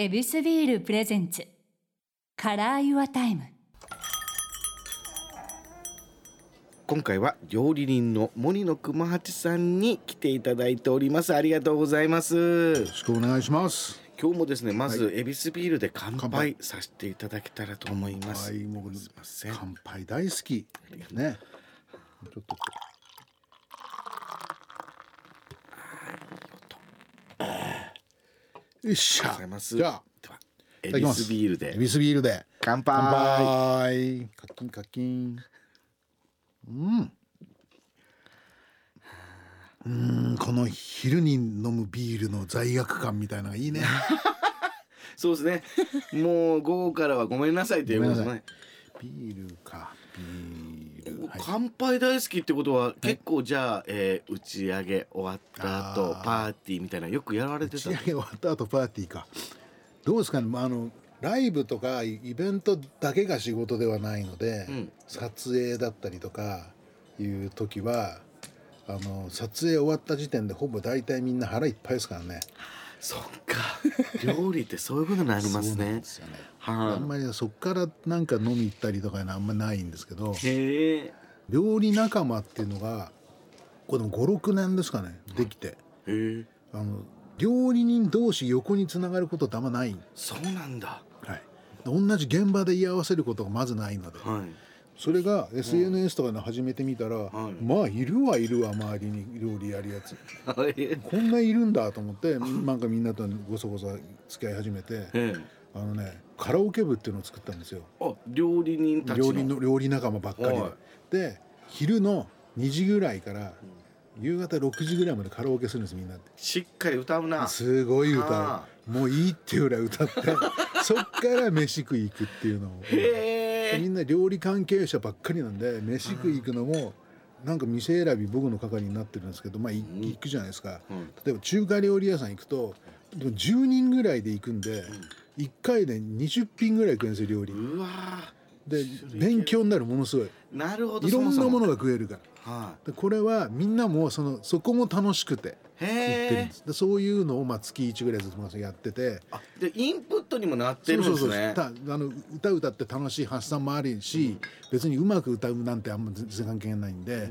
ヱビスビール presents。 Color Your Time。今回は料理人の森野熊八さんに来ていただいております。ありがとうございます。よろしくお願いします。今日もですねまず、はヱビスビールで乾乾杯。杯させていただけたらと思います、はい、もうすいません。乾杯大好き。ね。ちょっとこうよっしゃ。じゃあ。エビスビールエでビスビールで。乾杯。乾杯。カッキンカッキン。うん。うんこの昼に飲むビールの罪悪感みたいなのがいいね。そうですね。もう午後からはごめんなさいというこね。ビールかビール、はい、乾杯大好きってことは結構じゃあ、えー打ち上げ終わった後パーティーみたいなのよくやられてた打ち上げ終わった後パーティーか。どうですかね、まあ、あのライブとかイベントだけが仕事ではないので、うん。撮影だったりとかいう時はあの撮影終わった時点でほぼ大体みんな腹いっぱいですからね。そっか。料理ってそういうことになりますね。ですよね。はあんまりそっからなんか飲み行ったりとかあんまないんですけど。いへえ料理仲間っていうのがこれ56年ですかねできて。へえ。あの料理人同士横につながることってあんまない。そうなんだ。はい、同じ現場で居合わせることがまずないので、はい。それが SNS とかで始めてみたら、はい。まあいるはいるわ周りに料理やるやつ。はい。こんないるんだと思ってなんかみんなとごそごそ付き合い始めて。え。あのねカラオケ部っていうのを作ったんですよ。えあ料理人たちの。料理の料理仲間ばっかりで、はい。で昼の2時ぐらいから夕方6時ぐらいまでカラオケするんですみんな。でしっかり歌うな。すごい歌あうもういいっていうぐらい歌って。そっから飯食い行くっていうのを。へえ。みんな料理関係者ばっかりなんで飯食い行くのもなんか店選び僕の係になってるんですけどまあい行くじゃないですか、うん。例えば中華料理屋さん行くとでも10人ぐらいで行くんで、1回で20品ぐらい食えるんですよ料理。うわで勉強になるものすごい。ーなるほどいろんなそそも。のが食えるから。はでこれはみんなもそのそこも楽しくてい行ってるんです。でそういうのをまあ月1ぐらいずつやってて。あでインプットにもなってるんですね。たあの歌歌って楽しい発散もあるし、別にうまく歌うなんてあんま全然関係ないんで、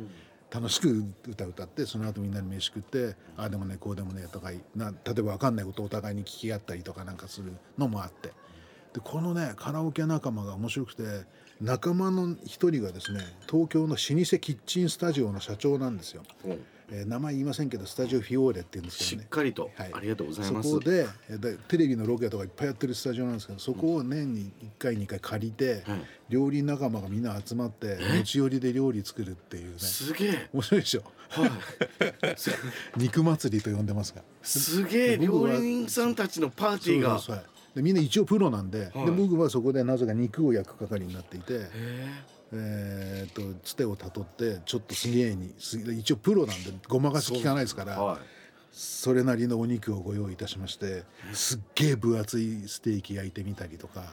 楽しく歌歌ってその後みんなで飯食ってああでもねこうでもねとかな例えば分かんないことをお互いに聞き合ったりとかなんかするのもあってでこのねカラオケ仲間が面白くて仲間の一人がですね東京の老舗キッチンスタジオの社長なんですよ。うんえー名前言いませんけどスタジオフィオーレって言うんですけしどね。っかりと、はい。ありがとうございます。そこでテレビのロケとかいっぱいやってるスタジオなんですけどそこを年に1回2回借りて、はい。料理仲間がみんな集まって持ち寄りで料理作るっていうね。すげえ。面白いでしょ？はい。肉祭りと呼んでますが。すげえ。料理人さんたちのパーティーが。そうそうそう。でみんな一応プロなんで,、はい。で僕はそこでなぜか肉を焼く係になっていて、へえー、とつてをたどってちょっとすげえにす一応プロなんでごまかし効かないですから。えはい。それなりのお肉をご用意いたしましてすっげえ分厚いステーキ焼いてみたりとか、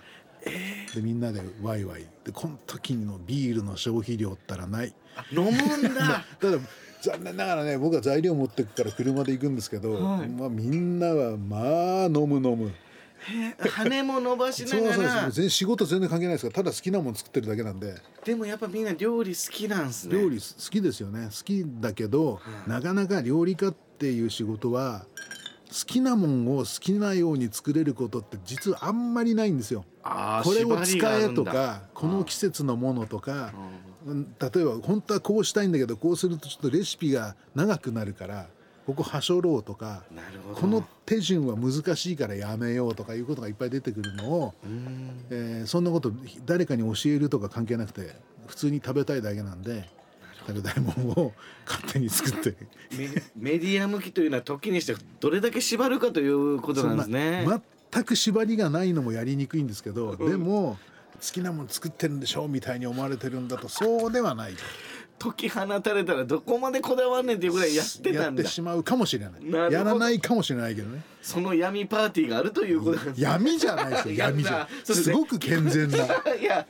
でみんなでワイワイ。でこの時のビールの消費量ったらない。飲むんだ。ただ残念ながらね僕は材料持ってくから車で行くんですけど、はい。まあ、みんなはまあ飲む飲む羽も伸ばしながら。全然仕事全然関係ないですからただ好きなもの作ってるだけなんで。でもやっぱみんな料理好きなんすね。料理好きですよね。好きだけど、なかなか料理家っていう仕事は好きなもんを好きなように作れることって実はあんまりないんですよ。これを使えとかこの季節のものとかうん例えば本当はこうしたいんだけどこうするとちょっとレシピが長くなるからここはしょろうとかこの手順は難しいからやめようとかいうことがいっぱい出てくるのを、えーそんなこと誰かに教えるとか関係なくて普通に食べたいだけなんで食べたいものを勝手に作って。メメディア向きというのは時にしてどれだけ縛るかということなんですね。全く縛りがないのもやりにくいんですけど、でも好きなもの作ってるんでしょみたいに思われてるんだとそうではない解き放たれたらどこまでこだわんねんっていうぐらいやってたやんだ。ってしまうかもしれない。なやらないかもしれないけどね。その闇パーティーがあるということなんです闇じゃないですよ闇じゃすごく健全な。いや、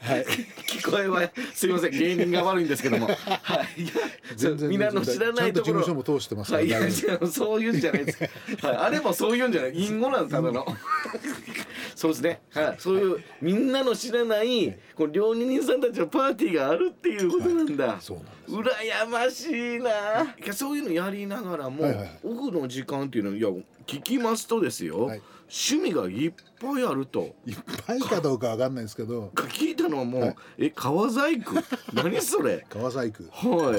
聞こえはすみません。芸人が悪いんですけども、はい、いや全然みんなの知らないところ事務所も通してますかはい、いやら大丈夫。違うそういうんじゃないです、はい、あれもそういうんじゃない。隠語なんただのそうですね。はい。そういうみんなの知らないこの料理人さんたちのパーティーがあるっていうことなんだ。そうなんです羨ましいな。いやそういうのやりながらも、オフの時間っていうのはいや聞きますとですよ、はい趣味がいっぱいあると。いっぱいかどうかわかんないですけど聞いたのはもう、はいえ革細工？何それ？川細工は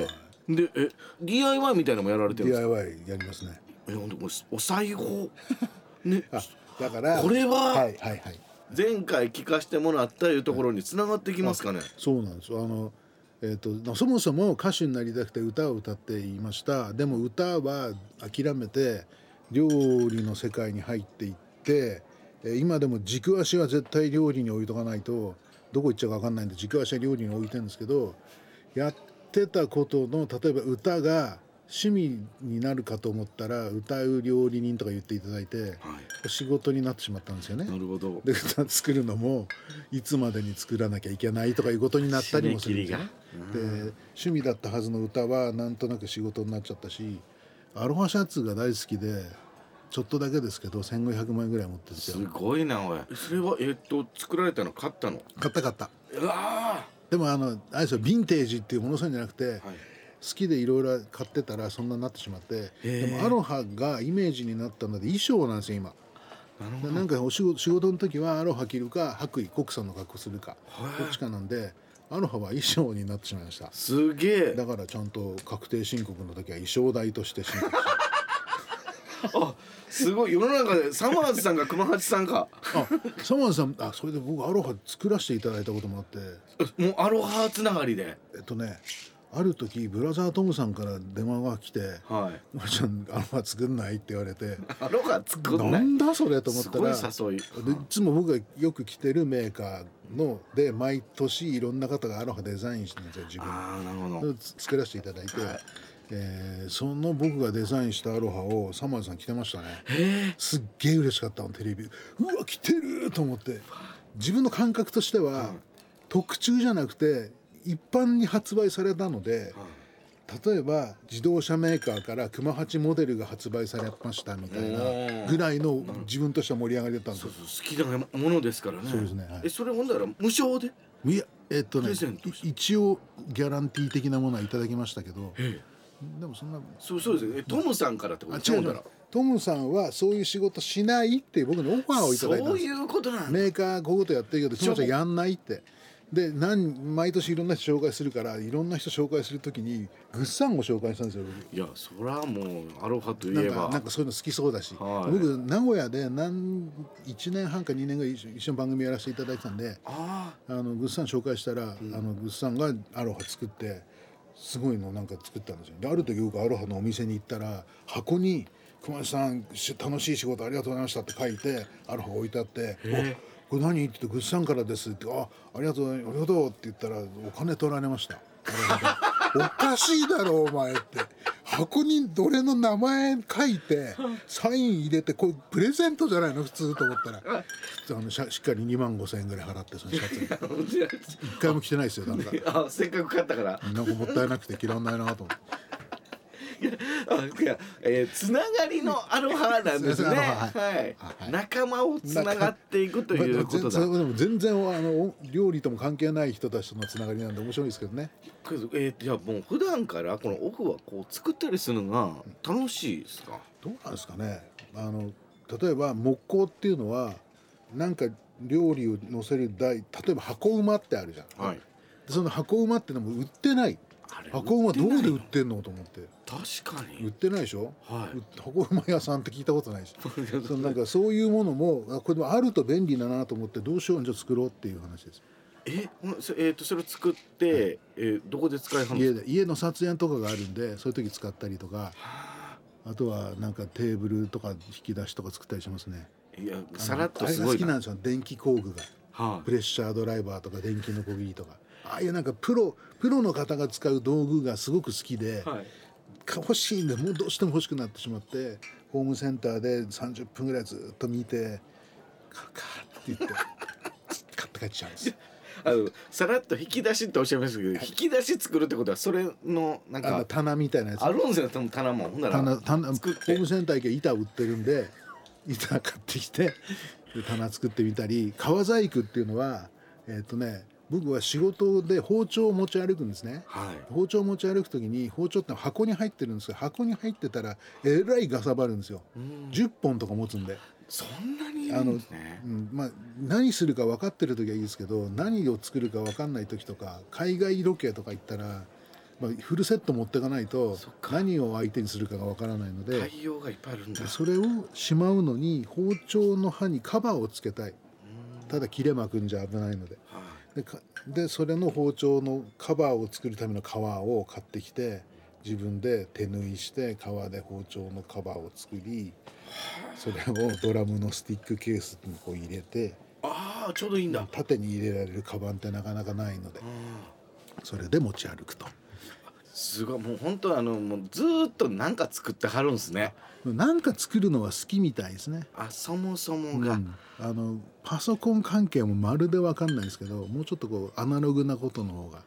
い。でえ DIY みたいなのもやられてるんですか？DIY やりますねえほんとお裁縫？ね。あだからこれははいはいはい。前回聞かせてもらったいうところに繋がってきますかね？そうなんですあのえー、とそもそも歌手になりたくて歌を歌っていました。でも歌は諦めて料理の世界に入っていってえー今でも軸足は絶対料理に置いとかないとどこ行っちゃうか分かんないんで軸足は料理に置いてるんですけどやってたことの例えば歌が趣味になるかと思ったら歌う料理人とか言っていただいてはい。仕事になってしまったんですよね。なるほど。で歌作るのもいつまでに作らなきゃいけないとかいうことになったりもするんですよで趣味だったはずの歌はなんとなく仕事になっちゃったしアロハシャツが大好きでちょっとだけですけど1500万円ぐらい持ってるんですすよごいなおい。それはえっと作られたの買ったの？買った買ったうわでもあのあれですよヴィンテージっていうものそういうんじゃなくて、ーはい。好きでいろいろ買ってたらそんなになってしまってでもアロハがイメージになったので衣装なんですよ今な。なんかお仕事仕事の時はアロハ着るか白衣国産の格好するかどっちかなんでアロハは衣装になってしまいましたすげえ。だからちゃんと確定申告の時は衣装代として申告して あ、すごい世の中でサマーズさんが熊八さんか。あサマーズさんあそれで僕アロハ作らせていただいたこともあってもうアロハつながりで。えっとねある時ブラザートムさんから電話が来てはい。「おばちゃんアロハ作んない?」って言われてアロハ作んな。んだそれ？と思ったらすごい誘い。でいつも僕がよく着てるメーカーので毎年いろんな方がアロハデザインしてるんですよ自分ああ、なるほど。作らせていただいて、えーその僕がデザインしたアロハをサマーズさん着てましたねすっげえ嬉しかったのテレビうわ着てると思って自分の感覚としては、特注じゃなくて一般に発売されたので、例えば自動車メーカーから熊八モデルが発売されましたみたいおなーぐらいの自分としては盛り上がりだったんですよ。好きなものですからね。そうですねはいえ、それほんだら無償で？いやえっとね一応ギャランティー的なものはいただきましたけどえでもそんなそうそうですね。えトムさんからってことあですトムさんはそういう仕事しないって僕のオファーをいただいたんですそういうことなんだ。メーカーこういうことやってるけどトムちゃんやんないってで何毎年いろんな人紹介するからいろんな人紹介するときにグッサンを紹介したんですよ僕。いや、そらもうアロハといえば。なんかそういうの好きそうだし、はい。僕名古屋で何1年半か2年ぐらい一緒一緒に番組やらせていただいてたんでああのグッサン紹介したら、あのグッサンがアロハ作ってすごいのなんか作ったんですよ。である時僕アロハのお店に行ったら箱に「熊井さんし楽しい仕事ありがとうございました」って書いてアロハ置いてあって「おこれ何?」って言って「グッサンからです」って「あありがとうありがとう」って言ったらお金取られました。おかしいだろお前って箱に俺の名前書いてサイン入れてこれプレゼントじゃないの？普通と思ったらあのしっかり2万5千円ぐらい払ってそのシャツ。一回も着てないですよなんかあ、せっかく買ったから。なんかもったいなくて着らんないなと思ってえー、つながりのアロハなんですね。はい、はい仲間をつながっていくということだ。全然あのお料理とも関係ない人たちとのつながりなんで面白いですけどねえー、じゃあもう普段からこのオフはこう作ったりするのが楽しいですか？どうなんですかねあの例えば木工っていうのはなんか料理を乗せる台例えば箱馬ってあるじゃん、はい。でその箱馬ってのも売ってない箱馬どこで売っ売てんのと思って。確か売っに。てないでしょ、はい。う箱馬屋さんって聞いたことないし。そのなんかそういうものもあこれでもあると便利だなと思ってどうしようじゃあ作ろうっていう話です。え、えっ、とそれを作って、えー、どこで使い。家で家の撮影とかがあるんでそういう時使ったりとか。あ。とはなんかテーブルとか引き出しとか作ったりしますね。いやさらっとあれが好きなん。ですよ電気工具が。はプレッシャードライバーとか電気のこぎりとかああいうなんかプロプロの方が使う道具がすごく好きで、い。はい。か欲しいんでもうどうしても欲しくなってしまってホームセンターで30分ぐらいずっと見て買うかって言って 買って帰っちゃうんです。あのさらっと引き出しっておっしゃいましたけど、引き出し作るってことはそれのなんか棚みたいなやつ。あるんですよ棚も。ほんなら。棚棚ホームセンター行けば板売ってるんで板買ってきてで棚作ってみたり革細工っていうのはえっ、とね僕は仕事で包丁を持ち歩くんですね。はい。包丁を持ち歩く時に包丁って箱に入ってるんですけど箱に入ってたらえらいガサバるんですよ。10本とか持つんで。そんなにいるあのんですね。うんまあ、何するか分かってる時はいいですけど何を作るか分かんない時とか海外ロケとか行ったら、まあ、フルセット持っていかないと何を相手にするかが分からないので対応がいっぱいあるんだ。それをしまうのに包丁の刃にカバーをつけたい。ただ切れまくんじゃ危ないので。はでかでそれの包丁のカバーを作るための革を買ってきて自分で手縫いして革で包丁のカバーを作りそれをドラムのスティックケースにこう入れてああちょうどいいんだ。縦に入れられるカバンってなかなかないのでそれで持ち歩くとすごい。もう本当あのもうずーっとなんか作ってはるんですね。なんか作るのは好きみたいですね、あそもそもが、うん。あのパソコン関係もまるで分かんないですけどもうちょっとこうアナログなことの方が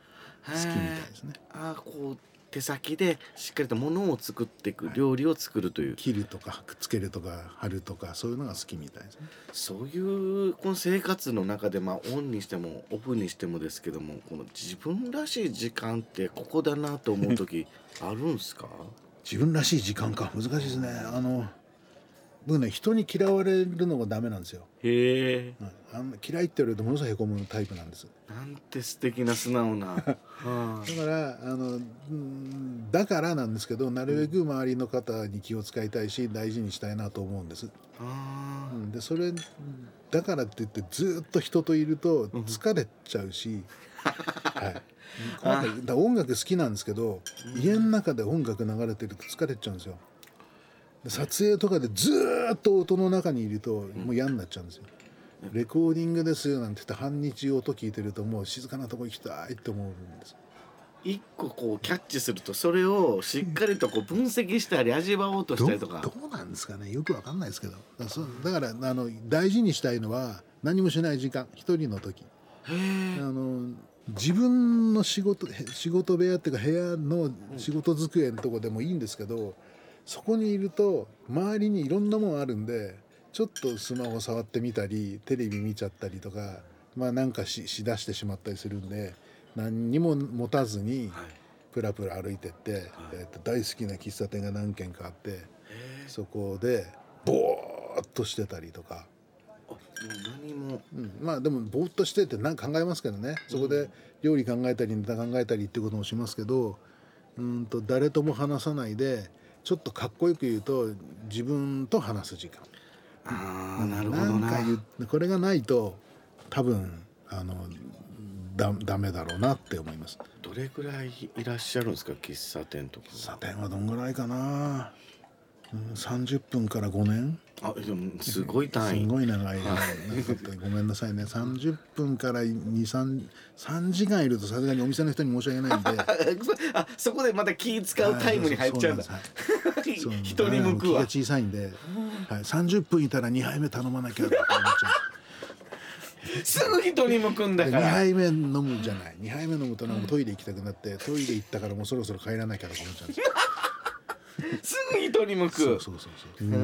好きみたいですね。ああこう手先でしっかりと物を作っていく、料理を作るという。切るとかくっつけるとか貼るとかそういうのが好きみたいですね。そういうこの生活の中でまあオンにしてもオフにしてもですけどもこの自分らしい時間ってここだなと思う時 あるんすか？自分らしい時間か。難しいですね。あの僕ね人に嫌われるのがダメなんですよ、へえ。うん。あんな嫌いって言われるとものすごいへこむタイプなんです。なんて素敵な素直な、はだからあのうんだからなんですけどなるべく周りの方に気を使いたいし大事にしたいなと思うんです、あうん。でそれだからって言ってずっと人といると疲れちゃうし、はい。困っただ音楽好きなんですけど家の中で音楽流れてると疲れちゃうんですよ。で撮影とかでずーっと音の中にいるともう嫌になっちゃうんですよ、レコーディングですよなんて言って半日音聞いてるともう静かなとこ行きたいって思うんです。一個こうキャッチするとそれをしっかりとこう分析したり味わおうとしたりとか。どどうなんですかね。よくわかんないですけど。だからあの大事にしたいのは何もしない時間。一人の時。あの自分の仕事へ仕事部屋っていうか部屋の仕事机のとこでもいいんですけどそこにいると周りにいろんなもんあるんでちょっとスマホ触ってみたりテレビ見ちゃったりとかまあなんかししだしてしまったりするんで何にも持たずにプラプラ歩いてって、えっと大好きな喫茶店が何軒かあってそこでボーっとしてたりとか。何も。うん、まあでもぼーっとしてって何考えますけどね。そこで料理考えたりネタ考えたりってこともしますけどうんと誰とも話さないでちょっとかっこよく言うと自分と話す時間。ああなるほどな。これがないと多分あのだダメだろうなって思います。どれぐらいいらっしゃるんですか？喫茶店とか。喫茶店はどんぐらいかな、うん、30分から5年あでもすごい単位。すごい長い間なんかってごめんなさいね。30分から23時間いるとさすがにお店の人に申し訳ないんで。あそこでまた気使うタイムに入っちゃうんだ。そうなんですそう。なんです人に向くわ。気が小さいんで、はい、30分いたら2杯目頼まなきゃって思っちゃすぐ人に向くん2だから。杯目飲むじゃない。2杯目飲むとなんかトイレ行きたくなってトイレ行ったからもうそろそろ帰らなきゃとか思っちゃうんですよすぐ人に向く。そうそうそうそう、うん、あ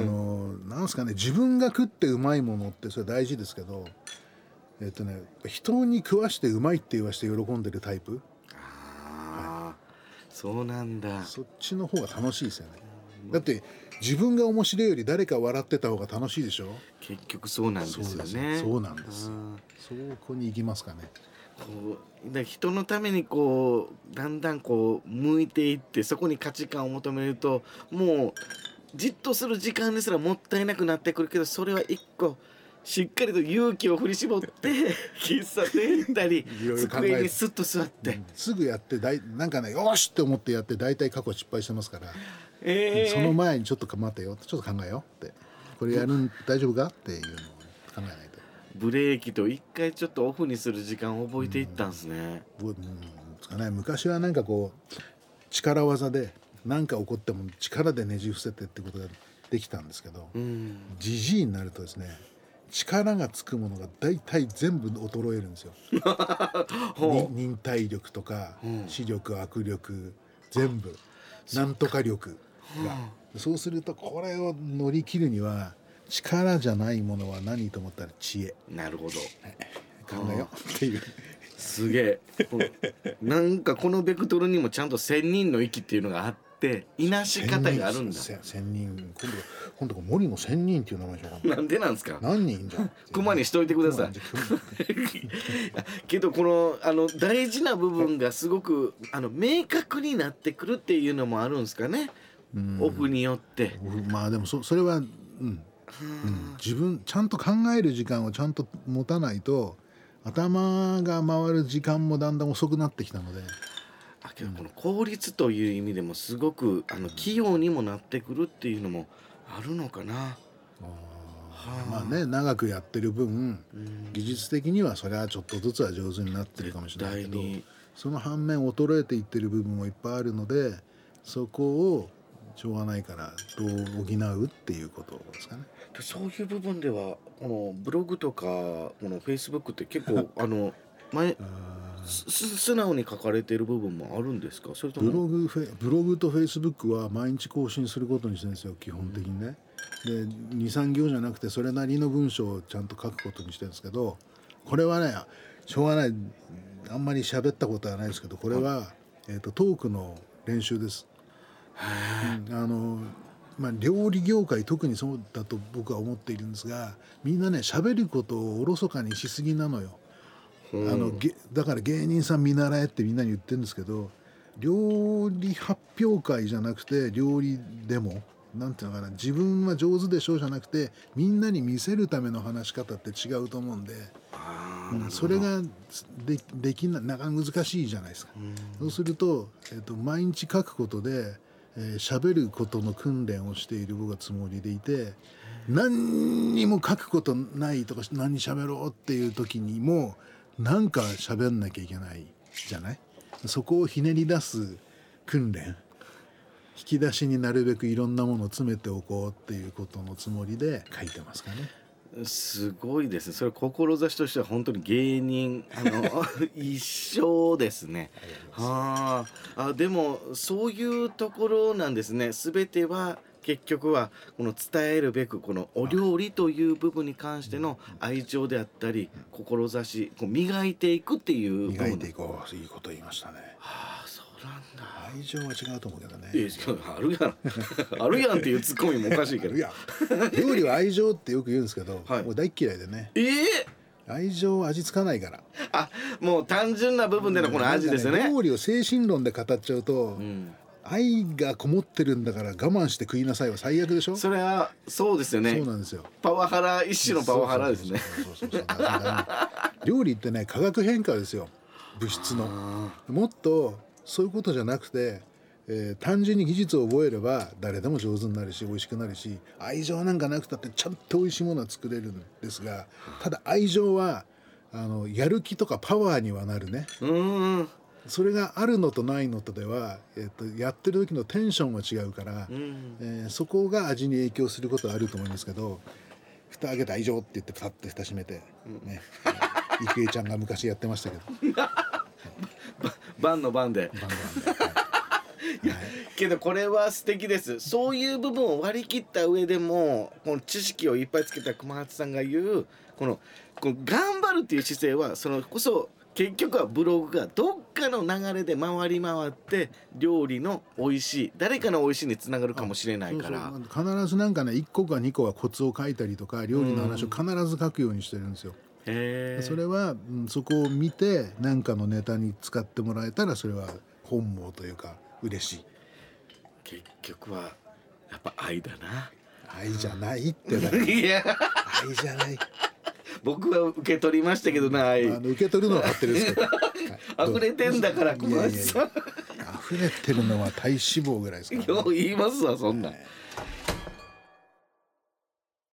のなんですかね自分が食ってうまいものってそれ大事ですけどえっとね人に食わしてうまいって言わして喜んでるタイプ。ああそうなんだ。そっちの方が楽しいですよね。だって自分が面白いより誰か笑ってた方が楽しいでしょ？結局そうなんですよね。そうなんですうん。そこに行きますかねこうだ人のためにこうだんだんこう向いていってそこに価値観を求めるともうじっとする時間ですらもったいなくなってくるけどそれは一個しっかりと勇気を振り絞って 喫茶店行ったり机にスッと座って、すぐやってだいなんかねよしって思ってやって大体過去失敗してますから、ええその前にちょっと待てよちょっと考えようって。これやるん大丈夫かっていうのを考えないとブレーキと一回ちょっとオフにする時間を覚えていったんですね、ぼうん。ですかね昔はなん。かこう力技で何か起こっても力でねじ伏せてってことができたん。ですけどじじいになるとですね力がつくものが大体全部衰えるん。ですよ。忍耐力とかうん。視力握力全部なん。とか力がそうするとこれを乗り切るには力じゃないものは何と思ったら知恵。なるほど。考えよう。っていうすげえ。なんかこのベクトルにもちゃんと千人の息っていうのがあっていなし方があるんだ。千千人今度今度森の千人っていう名前でしょうかなんでなんですか？何人じゃん熊にしといてください。けどこのあの大事な部分がすごくあの明確になってくるっていうのもあるんですかね？オフによって。まあでもそそれは、うんうん、自分ちゃんと考える時間をちゃんと持たないと頭が回る時間もだんだん遅くなってきたので。あけどこの効率という意味でもすごくあの器用にもなってくるっていうのもあるのかな。まあね長くやってる分技術的にはそれはちょっとずつは上手になってるかもしれないけどその反面衰えていってる部分もいっぱいあるのでそこをしょうがないからどう補うっていうことですかね。でそういう部分ではこのブログとかこのフェイスブックって結構 あの前素直に書かれている部分もあるんですか？それとブロもグフェブログとフェイスブックは毎日更新することにしてるんですよ基本的にね。で23行じゃなくてそれなりの文章をちゃんと書くことにしてるんですけどこれはねしょうがない。あんまり喋ったことはないですけどこれは、えー、とトークの練習です。うんあのまあ、料理業界特にそうだと僕は思っているんですがみんなね喋ることをおろそかにしすぎなのよ。あのげだから芸人さん見習えってみんなに言ってるんですけど料理発表会じゃなくて料理でもなんていうのかな自分は上手でしょうじゃなくてみんなに見せるための話し方って違うと思うんで、うんそれがでできななかなか難しいじゃないですか。そうすると,、えっと毎日書くことでえー喋ることの訓練をしている僕はつもりでいて何にも書くことないとか何喋ろうっていう時にもなんか喋んなきゃいけないじゃない？そこをひねり出す訓練引き出しになるべくいろんなものを詰めておこうっていうことのつもりで書いてますかね。すごいですね。それ志としては本当に芸人あの 一緒ですね。はあ。あでもそういうところなんですね。全ては結局はこの伝えるべくこのお料理という部分に関しての愛情であったり志こう磨いていくっていう磨いていこういいこと言いましたね。はあ愛情は違うと思うけどね。あるやん。あるやんっていうツッコミもおかしいけど。いや料理は愛情ってよく言うんですけど、はい。もう大っ嫌いでね。ええ愛情は味付かないから。あもう単純な部分でのこの味ですよね。なんか料理を精神論で語っちゃうと、うん。愛がこもってるんだから我慢して食いなさいは最悪でしょ？それはそうですよね。そうなんですよ。パワハラ一種のパワハラですね。料理ってね化学変化ですよ。物質の。もっとそういうことじゃなくて、えー単純に技術を覚えれば誰でも上手になるし美味しくなるし愛情なんかなくたってちゃんと美味しいものは作れるんですがただ愛情はあのやる気とかパワーにはなるね。うーん。それがあるのとないのとでは、えっとやってる時のテンションが違うから、ん。えーそこが味に影響することはあると思いますけど蓋開けて愛情って言ってパッと蓋閉めて、ね。郁恵ちゃんが昔やってましたけど 番の番で。バンバンで、はい。けどこれは素敵です。そういう部分を割り切った上でもこの知識をいっぱいつけた熊八さんが言うこのこの頑張るっていう姿勢はそのこそ結局はブログがどっかの流れで回り回って料理の美味しい誰かの美味しいにつながるかもしれないから。必ずなんかね1個か2個はコツを書いたりとか料理の話を必ず書くようにしてるんですよ。へえそれは、うんそこを見て何かのネタに使ってもらえたらそれは本望というか嬉しい。結局はやっぱ愛だな。愛じゃないって いや。愛じゃない。僕は受け取りましたけどな愛。あの受け取るのは合ってるんですけど、はい。溢れてんだからどういやいやいや。熊八さん溢れてるのは体脂肪ぐらいですから、よう言いますわそんな。ん